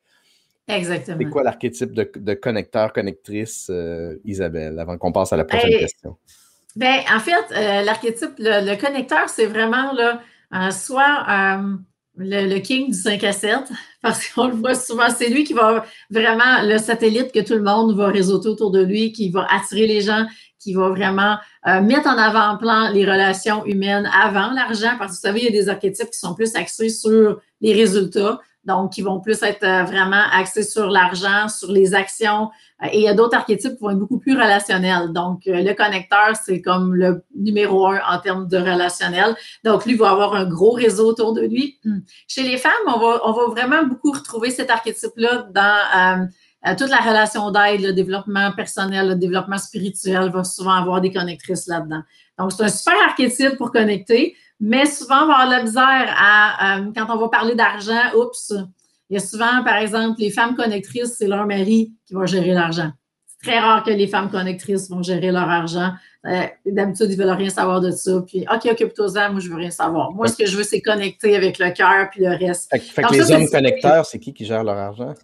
Exactement.
C'est quoi l'archétype de, connecteur, connectrice, euh, Isabelle, avant qu'on passe à la prochaine question?
Ben, en fait, euh, l'archétype, le, connecteur, c'est vraiment là, euh, soit le, king du 5 à 7, parce qu'on le voit souvent, c'est lui qui va vraiment, le satellite que tout le monde va réseauter autour de lui, qui va attirer les gens, qui va vraiment mettre en avant-plan les relations humaines avant l'argent, parce que vous savez, il y a des archétypes qui sont plus axés sur les résultats donc qui vont plus être euh, vraiment axés sur l'argent, sur les actions. Euh, et il y a d'autres archétypes qui vont être beaucoup plus relationnels. Donc, euh, le connecteur, c'est comme le numéro un en termes de relationnel. Donc, lui va avoir un gros réseau autour de lui. Hmm. Chez les femmes, on va, vraiment beaucoup retrouver cet archétype-là dans toute la relation d'aide, le développement personnel, le développement spirituel va souvent avoir des connectrices là-dedans. Donc, c'est un super archétype pour connecter. Mais souvent, on va avoir la misère à, euh, quand on va parler d'argent, oups, il y a souvent, par exemple, les femmes connectrices, c'est leur mari qui va gérer l'argent. C'est très rare que les femmes connectrices vont gérer leur argent. Euh, d'habitude, ils ne veulent rien savoir de ça. Puis, OK, occupe-toi-en, moi, je ne veux rien savoir. Moi, ce que je veux, c'est connecter avec le cœur puis le reste.
Fait, que les hommes connecteurs, c'est qui qui gère leur argent?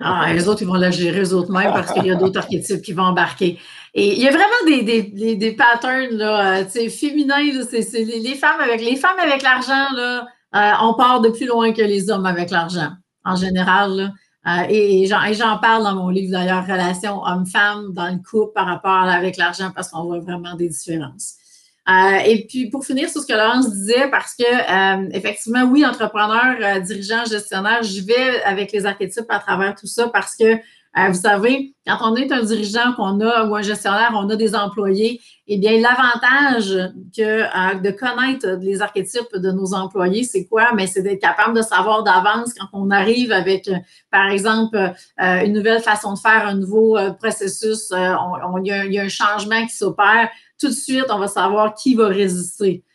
Ah, les autres, ils vont la gérer eux autres mêmes parce qu'il y a d'autres archétypes qui vont embarquer. Et il y a vraiment des, des, des, patterns là, euh, féminins. c'est, les, femmes avec les femmes avec l'argent, là, euh, on part de plus loin que les hommes avec l'argent, en général. Euh, et, j'en parle dans mon livre d'ailleurs, Relation homme-femme dans le couple par rapport avec l'argent parce qu'on voit vraiment des différences. Et puis, pour finir sur ce que Laurence disait, parce que, effectivement, oui, entrepreneur, dirigeant, gestionnaire, je vais avec les archétypes à travers tout ça parce que, vous savez, quand on est un dirigeant qu'on a ou un gestionnaire, on a des employés, eh bien, l'avantage que de connaître les archétypes de nos employés, c'est quoi? Mais c'est d'être capable de savoir d'avance quand on arrive avec, par exemple, une nouvelle façon de faire, un nouveau processus, il y, a un changement qui s'opère tout de suite, on va savoir qui va résister euh,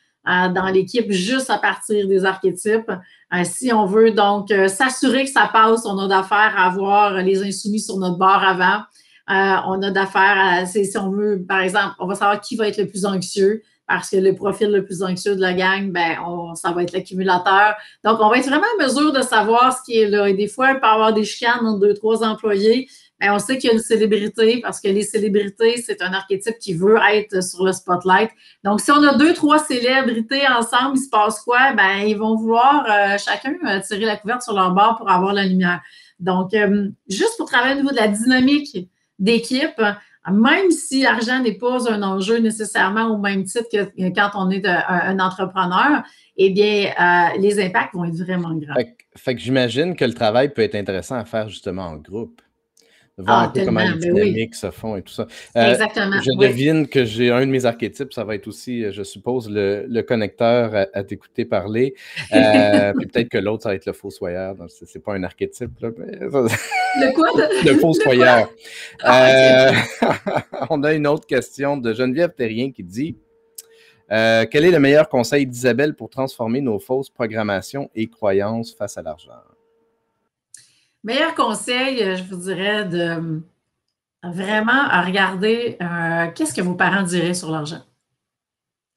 dans l'équipe juste à partir des archétypes. Euh, si on veut donc euh, s'assurer que ça passe, on a d'affaires à avoir les insoumis sur notre bord avant. on a d'affaires à, si on veut, par exemple, on va savoir qui va être le plus anxieux parce que le profil le plus anxieux de la gang, ben, ça va être l'accumulateur. Donc, on va être vraiment en mesure de savoir ce qui est là. Et des fois, il peut avoir des chicanes entre deux, trois employés. Ben, on sait qu'il y a une célébrité parce que les célébrités, c'est un archétype qui veut être sur le spotlight. Donc, si on a deux, trois célébrités ensemble, il se passe quoi? Ben, ils vont vouloir euh, chacun euh, tirer la couverte sur leur bord pour avoir la lumière. Donc, euh, juste pour travailler au niveau de la dynamique d'équipe, même si l'argent n'est pas un enjeu nécessairement au même titre que quand on est un, entrepreneur, eh bien, les impacts vont être vraiment grands.
fait que j'imagine que le travail peut être intéressant à faire justement en groupe voir ah, un peu comment les ben dynamiques se font et tout ça.
Euh, Exactement.
Je devine que j'ai un de mes archétypes, ça va être aussi, euh, je suppose, le, connecteur à, t'écouter parler. Euh, puis peut-être que l'autre, ça va être le fossoyeur. C'est pas un archétype. Là,
Le quoi?
Le, fossoyeur. Ah, on a une autre question de Geneviève Terrien qui dit Quel est le meilleur conseil d'Isabelle pour transformer nos fausses programmations et croyances face à l'argent?
Meilleur conseil, euh, je vous dirais de euh, vraiment regarder euh, qu'est-ce que vos parents diraient sur l'argent?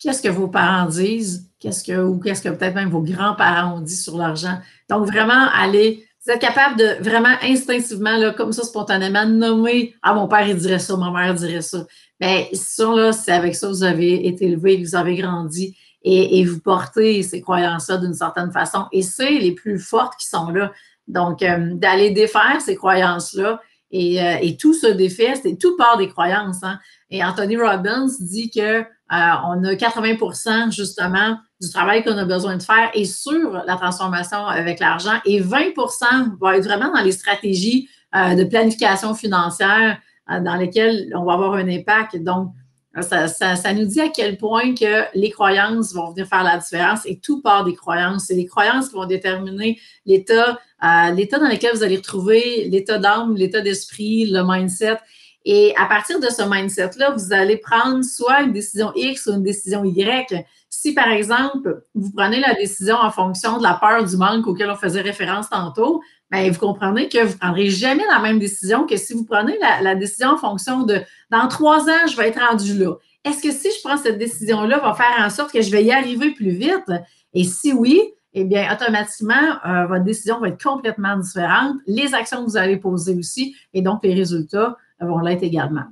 Qu'est-ce que vos parents disent, qu'est-ce que, ou qu'est-ce que peut-être même vos grands-parents ont dit sur l'argent? Donc, vraiment aller, vous êtes capable de vraiment instinctivement, là, comme ça, spontanément, nommer Ah, mon père, il dirait ça, ma mère dirait ça. Bien, ça, là, c'est avec ça que vous avez été élevé, que vous avez grandi et, et vous portez ces croyances-là d'une certaine façon. Et c'est les plus fortes qui sont là. Donc, euh, d'aller défaire ces croyances-là et, euh, et, tout se défait, c'est tout part des croyances. Hein. Et Anthony Robbins dit que euh, on a 80% justement du travail qu'on a besoin de faire et sur la transformation avec l'argent et 20% va être vraiment dans les stratégies de planification financière dans lesquelles on va avoir un impact. Donc, Ça, nous dit à quel point que les croyances vont venir faire la différence et tout part des croyances. C'est les croyances qui vont déterminer l'état, euh, l'état dans lequel vous allez retrouver l'état d'âme, l'état d'esprit, le mindset. Et à partir de ce mindset-là, vous allez prendre soit une décision X ou une décision Y. Si, par exemple, vous prenez la décision en fonction de la peur du manque auquel on faisait référence tantôt, bien, vous comprenez que vous ne prendrez jamais la même décision que si vous prenez la, décision en fonction de dans trois ans, je vais être rendu là. Est-ce que si je prends cette décision-là, va faire en sorte que je vais y arriver plus vite? Et si oui, eh bien, automatiquement, euh, votre décision va être complètement différente. Les actions que vous allez poser aussi, et donc les résultats vont l'être également.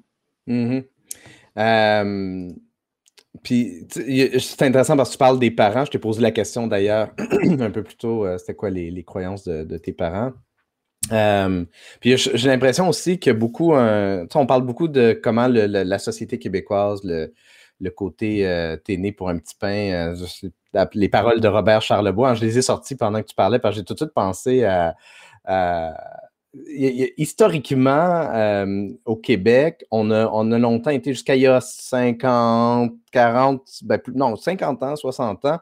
Mm-hmm. Euh, puis, c'est intéressant parce que tu parles des parents. Je t'ai posé la question d'ailleurs un peu plus tôt. Euh, c'était quoi les, croyances de, tes parents? Euh, puis j'ai l'impression aussi que beaucoup, on parle beaucoup de comment la société québécoise, le, côté t'es né pour un petit pain, les paroles de Robert Charlebois, je les ai sorties pendant que tu parlais parce que j'ai tout de suite pensé à historiquement, euh, au Québec, on a, on a longtemps été jusqu'à il y a 50, 40, ben non, 50 ans, 60 ans.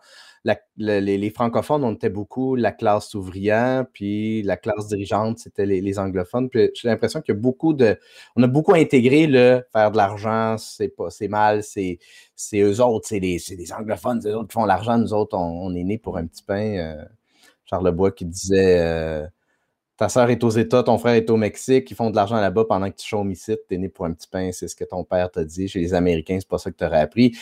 les, francophones, on était beaucoup la classe ouvrière, puis la classe dirigeante, c'était les, anglophones. Puis j'ai l'impression qu'il y a beaucoup de. On a beaucoup intégré le faire de l'argent, c'est pas c'est mal, c'est, c'est eux autres, c'est les, les anglophones, c'est eux autres qui font l'argent, nous autres, on, est nés pour un petit pain. Euh, Charles Bois qui disait. Euh, ta sœur est aux États, ton frère est au Mexique, ils font de l'argent là-bas pendant que tu chômes ici, tu es né pour un petit pain, c'est ce que ton père t'a dit. Chez les Américains, c'est pas ça que tu aurais appris.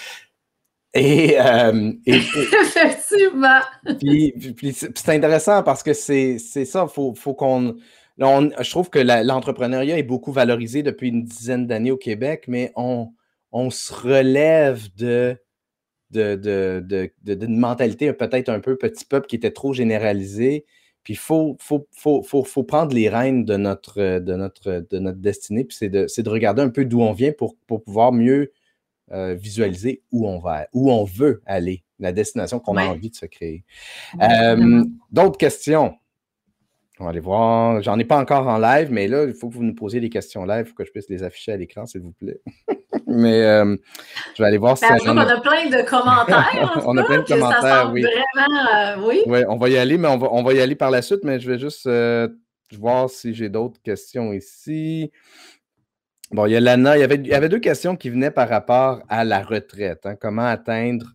Et, euh,
Effectivement.
Puis, c'est intéressant parce que c'est ça, faut, faut qu'on. je trouve que l'entrepreneuriat est beaucoup valorisé depuis une dizaine d'années au Québec, mais on, on se relève de, de, de, de mentalité peut-être un peu petit peuple qui était trop généralisée. Puis il faut, faut, faut, faut, prendre les rênes de notre, de notre, de notre destinée, puis c'est de, de, regarder un peu d'où on vient pour, pour pouvoir mieux euh, visualiser où on va, où on veut aller, la destination qu'on a envie de se créer. Euh, d'autres questions? On va aller voir. J'en ai pas encore en live, mais là, il faut que vous nous posiez des questions live pour que je puisse les afficher à l'écran, s'il vous plaît. mais euh, je vais aller voir
si ça. On a plein de commentaires.
on a plein de commentaires, oui.
Vraiment, euh, oui.
Oui, on va y aller, mais on va, on va y aller par la suite, mais je vais juste euh, voir si j'ai d'autres questions ici. Bon, il y a Lana, il y, avait, il y avait deux questions qui venaient par rapport à la retraite. Hein. comment atteindre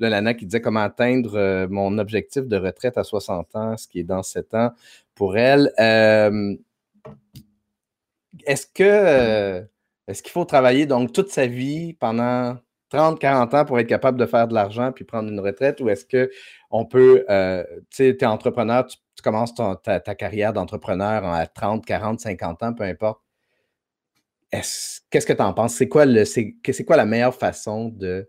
Là, Lana qui disait comment atteindre euh, mon objectif de retraite à 60 ans, ce qui est dans 7 ans pour elle. Euh, est-ce que euh, est-ce qu'il faut travailler donc toute sa vie pendant 30, 40 ans pour être capable de faire de l'argent puis prendre une retraite? Ou est-ce qu'on peut, tu sais, tu es entrepreneur, tu, commences ta, carrière d'entrepreneur à 30, 40, 50 ans, peu importe. Qu'est-ce que tu en penses? C'est quoi, le, c'est, quoi la meilleure façon de,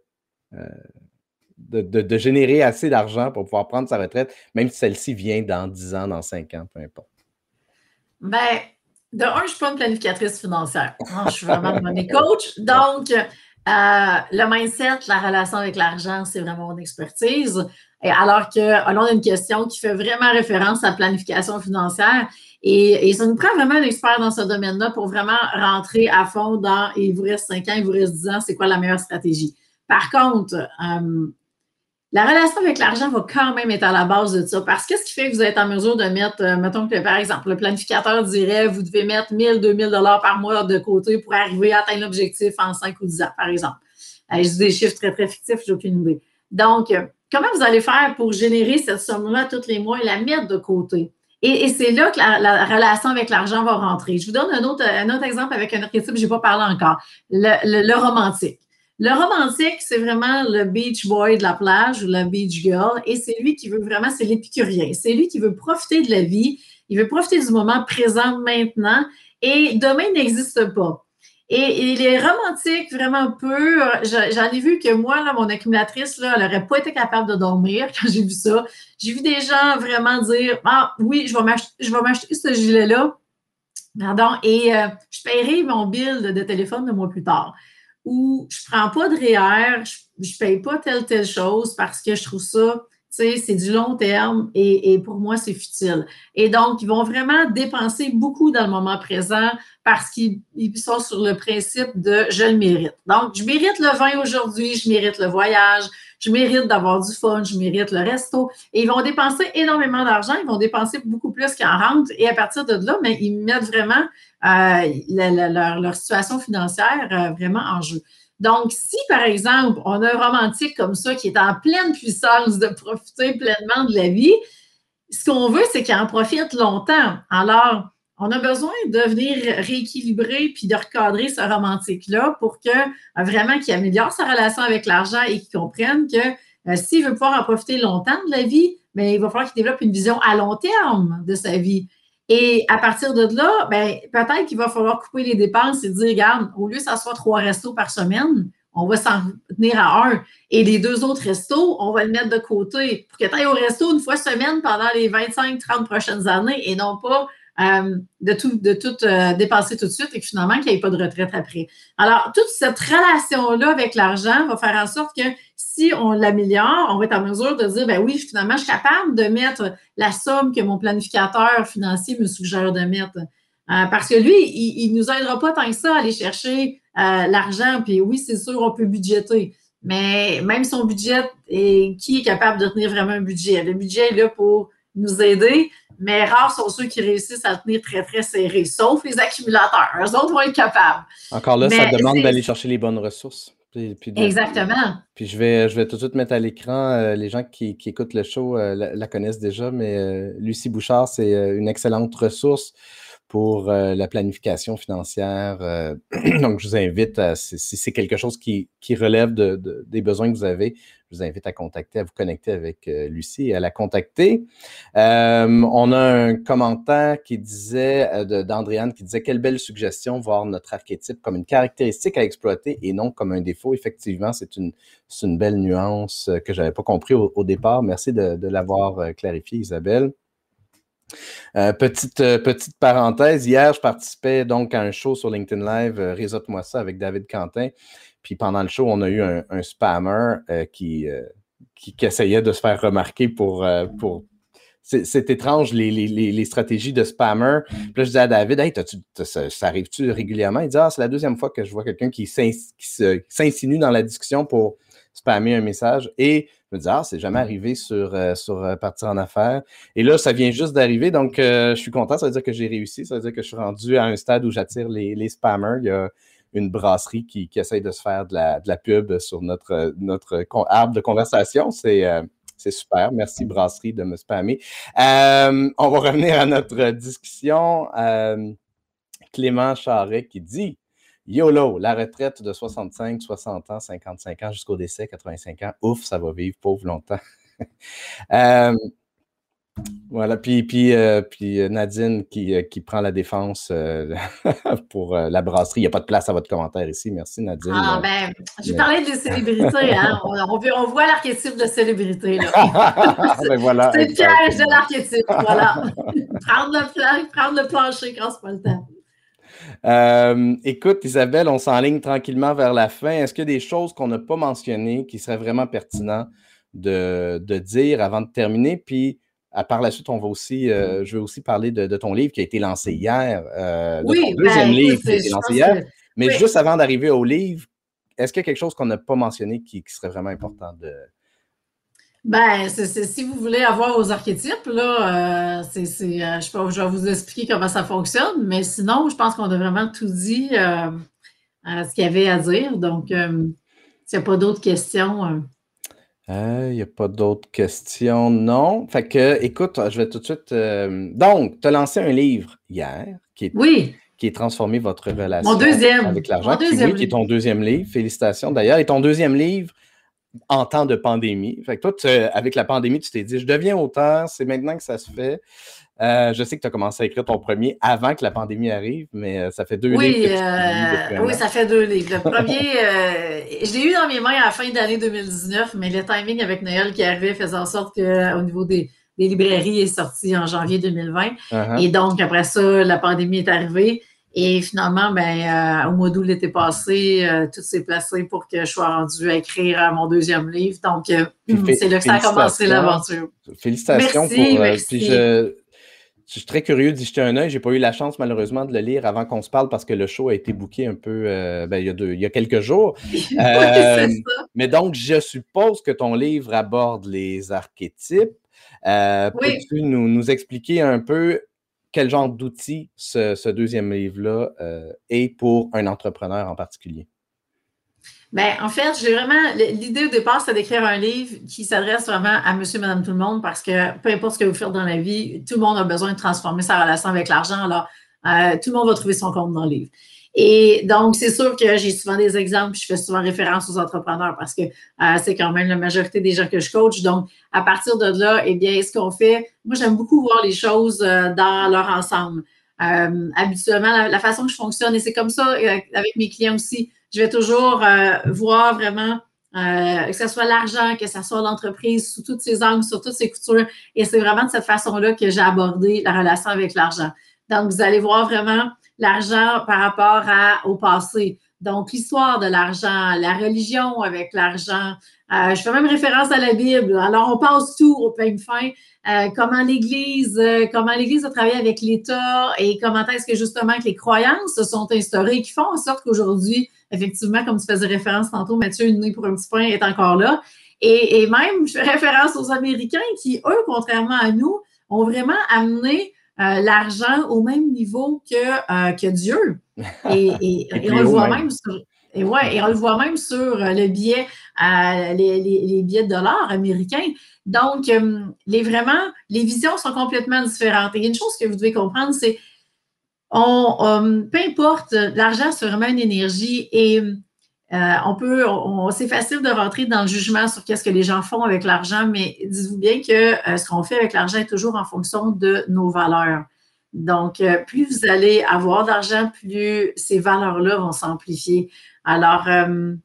de, générer assez d'argent pour pouvoir prendre sa retraite, même si celle-ci vient dans 10 ans, dans 5 ans, peu importe?
Ben, de un, je ne suis pas une planificatrice financière. je suis vraiment mon coach. Donc, euh, le mindset, la relation avec l'argent, c'est vraiment mon expertise. Et alors que on a une question qui fait vraiment référence à la planification financière. Et, et, ça nous prend vraiment un expert dans ce domaine-là pour vraiment rentrer à fond dans il vous reste 5 ans, il vous reste 10 ans, c'est quoi la meilleure stratégie? Par contre, euh, la relation avec l'argent va quand même être à la base de ça. Parce que ce qui fait que vous êtes en mesure de mettre, euh, mettons que par exemple, le planificateur dirait vous devez mettre 1000, 2000 dollars par mois de côté pour arriver à atteindre l'objectif en 5 ou 10 ans, par exemple. Euh, je dis des chiffres très, très fictifs, j'ai aucune idée. Donc, euh, comment vous allez faire pour générer cette somme-là tous les mois et la mettre de côté? Et, c'est là que la, relation avec l'argent va rentrer. Je vous donne un autre, un autre exemple avec un archétype que je n'ai pas parlé encore, le romantique. Le romantique, c'est vraiment le beach boy de la plage ou la beach girl. Et c'est lui qui veut vraiment, c'est l'épicurien. C'est lui qui veut profiter de la vie. Il veut profiter du moment présent maintenant. Et demain n'existe pas. Et, il est romantique vraiment peu. J'en ai vu que moi, là, mon accumulatrice, là, elle n'aurait pas été capable de dormir quand j'ai vu ça. J'ai vu des gens vraiment dire Ah oui, je vais m'acheter ce gilet-là. Pardon, et euh, je paierai mon bill de, de téléphone de mois plus tard où je prends pas de REER, je paye pas telle, telle chose parce que je trouve ça c'est du long terme et, pour moi, c'est futile. Et donc, ils vont vraiment dépenser beaucoup dans le moment présent parce qu'ils sont sur le principe de je le mérite. Donc, je mérite le vin aujourd'hui, je mérite le voyage, je mérite d'avoir du fun, je mérite le resto. Et ils vont dépenser énormément d'argent, ils vont dépenser beaucoup plus qu'en rentre. Et à partir de là, mais ils mettent vraiment euh, leur, situation financière euh, vraiment en jeu. Donc, si par exemple, on a un romantique comme ça qui est en pleine puissance de profiter pleinement de la vie, ce qu'on veut, c'est qu'il en profite longtemps. Alors, on a besoin de venir rééquilibrer puis de recadrer ce romantique-là pour que euh, vraiment qu'il améliore sa relation avec l'argent et qu'il comprenne que euh, s'il veut pouvoir en profiter longtemps de la vie, bien, il va falloir qu'il développe une vision à long terme de sa vie. Et à partir de là, ben, peut-être qu'il va falloir couper les dépenses et dire, regarde, au lieu que ça soit trois restos par semaine, on va s'en tenir à un. Et les deux autres restos, on va le mettre de côté pour que tu ailles au resto une fois semaine pendant les 25-30 prochaines années et non pas euh, de tout, de tout euh, dépenser tout de suite et que finalement, qu'il n'y ait pas de retraite après. Alors, toute cette relation-là avec l'argent va faire en sorte que si on l'améliore, on va être en mesure de dire, ben oui, finalement, je suis capable de mettre la somme que mon planificateur financier me suggère de mettre. Euh, parce que lui, il ne nous aidera pas tant que ça à aller chercher l'argent. Puis oui, c'est sûr, on peut budgéter. Mais même son budget, et qui est capable de tenir vraiment un budget? Le budget est là pour nous aider, mais rares sont ceux qui réussissent à tenir très, très serré, sauf les accumulateurs. Eux autres vont être capables.
Encore là, ça demande d'aller chercher les bonnes ressources.
Exactement.
Puis je vais, je vais tout de suite mettre à l'écran, euh, les gens qui, écoutent le show euh, la, connaissent déjà, mais euh, Lucie Bouchard, c'est une excellente ressource pour la planification financière. donc, je vous invite, à, si, c'est quelque chose qui, relève des besoins que vous avez, je vous invite à contacter, à vous connecter avec euh, Lucie et à la contacter. Euh, on a un commentaire qui disait, euh, d'Andréane, qui disait Quelle belle suggestion, voir notre archétype comme une caractéristique à exploiter et non comme un défaut. Effectivement, c'est une, belle nuance que je n'avais pas compris au, départ. Merci de, l'avoir clarifié, Isabelle. petite, parenthèse, hier, je participais donc à un show sur LinkedIn Live, Réseaute-moi ça avec David Quentin. Puis pendant le show, on a eu un, spammer euh, qui, euh, qui, essayait de se faire remarquer pour. Euh. C'est étrange, les, stratégies de spammer. Puis là, je disais à David, hey, ça, arrive-tu régulièrement? Il dit, ah, c'est la deuxième fois que je vois quelqu'un qui s'insinue dans la discussion pour spammer un message. Et je me dis, ah, c'est jamais arrivé sur, sur Partir en affaires. Et là, ça vient juste d'arriver. Donc, je suis content. Ça veut dire que j'ai réussi. Ça veut dire que je suis rendu à un stade où j'attire les, les spammers. Une brasserie qui, qui, essaye de se faire de la, de la pub sur notre, notre arbre de conversation. C'est euh, c'est super. Merci, brasserie, de me spammer. Euh, on va revenir à notre discussion. Euh, Clément Charret qui dit YOLO, la retraite de 65, 60 ans, 55 ans jusqu'au décès, 85 ans. Ouf, ça va vivre pauvre longtemps. Voilà, puis, puis, euh, puis euh, Nadine qui, euh, qui, prend la défense pour la brasserie. Il n'y a pas de place à votre commentaire ici. Merci, Nadine.
Ah, ben, je parlais de célébrité. Hein? On, on, voit l'archétype de célébrité.
ben voilà,
c'est le piège de l'archétype. Voilà. prendre, le, prendre le plancher quand c'est pas le temps.
écoute, Isabelle, on s'enligne tranquillement vers la fin. Est-ce qu'il y a des choses qu'on n'a pas mentionnées qui seraient vraiment pertinentes de, de dire avant de terminer? Puis, par la suite, on va aussi, euh, je vais aussi parler de, ton livre qui a été lancé hier, euh, de ton deuxième ben, livre qui a été lancé hier. Mais juste avant d'arriver au livre, est-ce qu'il y a quelque chose qu'on n'a pas mentionné qui, serait vraiment important de.
Ben, si vous voulez avoir vos archétypes, là, euh, c'est, je, je, vais vous expliquer comment ça fonctionne, mais sinon, je pense qu'on a vraiment tout dit ce qu'il y avait à dire. Donc, s'il n'y a pas d'autres questions.
Il euh, n'y a pas d'autres questions, non. Fait que, écoute, je vais tout de suite. Euh, donc, tu as lancé un livre hier qui est,
oui.
qui est transformé votre relation avec l'argent.
Qui,
oui, qui est ton deuxième livre. Félicitations d'ailleurs. Et ton deuxième livre en temps de pandémie. Fait que toi, avec la pandémie, tu t'es dit, je deviens auteur, c'est maintenant que ça se fait. Euh, je sais que tu as commencé à écrire ton premier avant que la pandémie arrive, mais euh, ça fait deux livres.
Euh, oui, ça fait deux livres. Le premier, je l'ai eu dans mes mains à la fin d'année 2019, mais le timing avec Noël qui arrivait faisait en sorte qu'au niveau des, librairies, il est sorti en janvier 2020. Uh-huh. Et donc, après ça, la pandémie est arrivée. Et finalement, ben, au mois d'août l'été passé, tout s'est placé pour que je sois rendue à écrire mon deuxième livre. Donc, c'est là que ça a commencé l'aventure.
Félicitations pour. Merci. Je suis très curieux d'y jeter un œil. Je n'ai pas eu la chance, malheureusement, de le lire avant qu'on se parle parce que le show a été booké un peu euh, ben, il, y a quelques jours. Euh, mais donc, je suppose que ton livre aborde les archétypes. Euh, peux-tu nous, expliquer un peu quel genre d'outils ce, deuxième livre-là est pour un entrepreneur en particulier?
Bien, en fait, j'ai vraiment. L'idée au départ, c'est d'écrire un livre qui s'adresse vraiment à monsieur, madame, tout le monde parce que peu importe ce que vous faites dans la vie, tout le monde a besoin de transformer sa relation avec l'argent. Alors, euh, tout le monde va trouver son compte dans le livre. Et donc, c'est sûr que j'ai souvent des exemples, je fais souvent référence aux entrepreneurs parce que euh, c'est quand même la majorité des gens que je coach. Donc, à partir de là, eh bien, ce qu'on fait, moi, j'aime beaucoup voir les choses euh, dans leur ensemble. habituellement, la, façon que je fonctionne, et c'est comme ça avec mes clients aussi, je vais toujours euh, voir vraiment euh, que ce soit l'argent, que ce soit l'entreprise, sous toutes ses angles, sur toutes ses coutures. Et c'est vraiment de cette façon-là que j'ai abordé la relation avec l'argent. Donc, vous allez voir vraiment l'argent par rapport au passé. Donc, l'histoire de l'argent, la religion avec l'argent. Euh, je fais même référence à la Bible. Alors, on passe tout au peigne fin. Euh, comment l'Église, euh, comment l'Église a travaillé avec l'État et comment est-ce que justement que les croyances se sont instaurées qui font en sorte qu'aujourd'hui, effectivement, comme tu faisais référence tantôt, Mathieu, une nuit pour un petit pain est encore là. Et, et, même, je fais référence aux Américains qui, eux, contrairement à nous, ont vraiment amené l'argent au même niveau que, que Dieu. Et, on le voit même sur, et ouais, et on le voit même sur euh, le billet, les, les, billets de dollars américains. Donc, les vraiment, les visions sont complètement différentes. Et une chose que vous devez comprendre, c'est on, peu importe, l'argent, c'est vraiment une énergie et euh, on peut, c'est facile de rentrer dans le jugement sur qu'est-ce que les gens font avec l'argent, mais dites-vous bien que euh, ce qu'on fait avec l'argent est toujours en fonction de nos valeurs. Donc, euh, plus vous allez avoir d'argent, plus ces valeurs-là vont s'amplifier. Alors,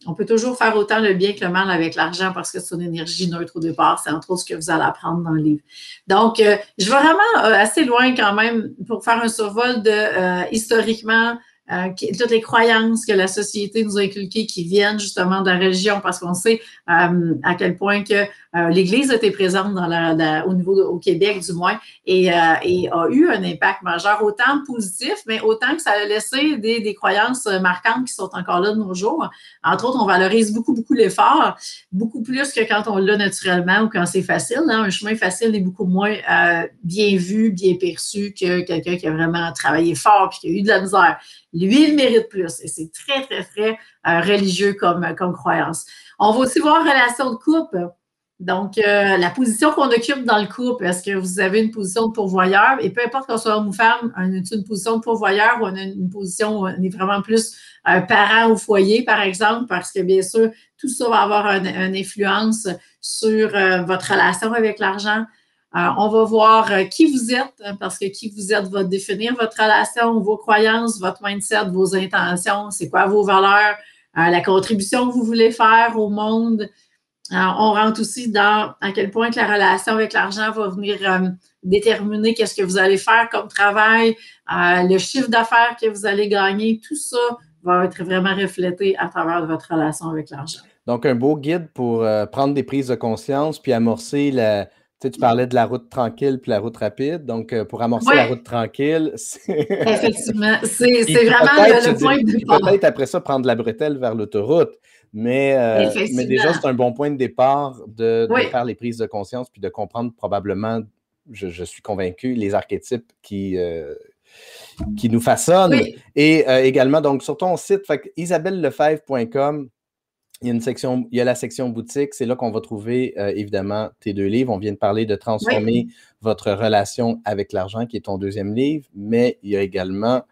on peut toujours faire autant le bien que le mal avec l'argent parce que c'est une énergie neutre au départ. C'est entre autres ce que vous allez apprendre dans le livre. Donc, je vais vraiment assez loin quand même pour faire un survol de historiquement euh, toutes les croyances que la société nous a inculquées qui viennent justement de la religion, parce qu'on sait euh, à quel point que euh, l'Église était présente au niveau au Québec du moins et, et, a eu un impact majeur, autant positif, mais autant que ça a laissé des, des, croyances marquantes qui sont encore là de nos jours. Entre autres, on valorise beaucoup, beaucoup l'effort, beaucoup plus que quand on l'a naturellement ou quand c'est facile. Hein. Un chemin facile est beaucoup moins bien vu, bien perçu que quelqu'un qui a vraiment travaillé fort et qui a eu de la misère. Lui, il mérite plus. Et c'est très, très, très euh, religieux comme, comme croyance. On va aussi voir relation de couple. Donc, euh, la position qu'on occupe dans le couple, est-ce que vous avez une position de pourvoyeur? Et peu importe qu'on soit homme ou femme, on a une position de pourvoyeur ou on a une position où on est vraiment plus un parent au foyer, par exemple, parce que bien sûr, tout ça va avoir une, influence sur euh, votre relation avec l'argent. Euh, on va voir euh, qui vous êtes, hein, parce que qui vous êtes va définir votre relation, vos croyances, votre mindset, vos intentions, c'est quoi vos valeurs, euh, la contribution que vous voulez faire au monde. On rentre aussi dans à quel point que la relation avec l'argent va venir déterminer qu'est-ce que vous allez faire comme travail, le chiffre d'affaires que vous allez gagner, tout ça va être vraiment reflété à travers votre relation avec l'argent.
Donc, un beau guide pour prendre des prises de conscience puis amorcer la, tu, sais, tu parlais de la route tranquille puis la route rapide. Donc, euh, pour amorcer la route tranquille,
c'est. Effectivement. C'est vraiment le, point de départ.
Peut-être après ça prendre la bretelle vers l'autoroute. Mais, euh, mais déjà, c'est un bon point de départ de, faire les prises de conscience puis de comprendre probablement, je, suis convaincu, les archétypes qui. Euh, qui nous façonnent. Et également, donc, sur ton site, isabellelefebvre.com, il y a une section, il y a la section boutique, c'est là qu'on va trouver euh, évidemment tes deux livres. On vient de parler de transformer votre relation avec l'argent, qui est ton deuxième livre, mais il y a également,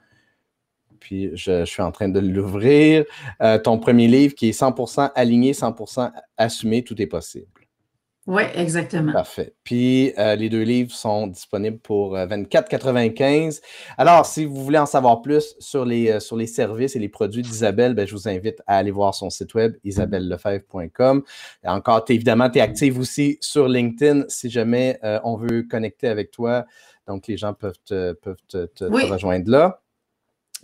puis je, suis en train de l'ouvrir, euh, ton premier livre qui est 100% aligné, 100% assumé, tout est possible.
Oui, exactement.
Parfait. Puis euh, les deux livres sont disponibles pour 24,95. Euh, Alors, si vous voulez en savoir plus sur les, sur les services et les produits d'Isabelle, ben, je vous invite à aller voir son site web, isabellelefebvre.com. Encore, évidemment, tu es active aussi sur LinkedIn si jamais on veut connecter avec toi. Donc, les gens peuvent te, peuvent te, rejoindre là.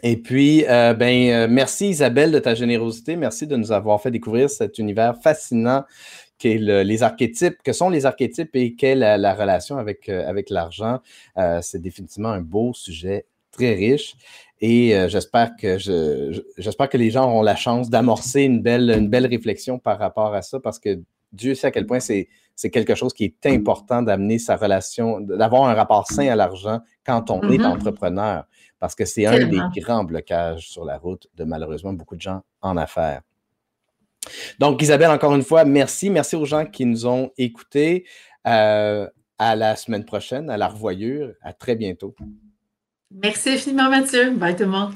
Et puis, euh, ben, euh, merci Isabelle de ta générosité. Merci de nous avoir fait découvrir cet univers fascinant qu'est les archétypes, que sont les archétypes et quelle la, la relation avec, euh, avec l'argent. c'est définitivement un beau sujet très riche. Et j'espère que j'espère que les gens auront la chance d'amorcer une belle, une belle réflexion par rapport à ça, parce que Dieu sait à quel point c'est quelque chose qui est important d'amener sa relation, d'avoir un rapport sain à l'argent quand on est mm-hmm. entrepreneur parce que c'est un des grands blocages sur la route de malheureusement beaucoup de gens en affaires. Donc, Isabelle, encore une fois, merci. Merci aux gens qui nous ont écoutés. Euh, à la semaine prochaine, à la revoyure. À très bientôt.
Merci infiniment, Mathieu. Bye tout le monde.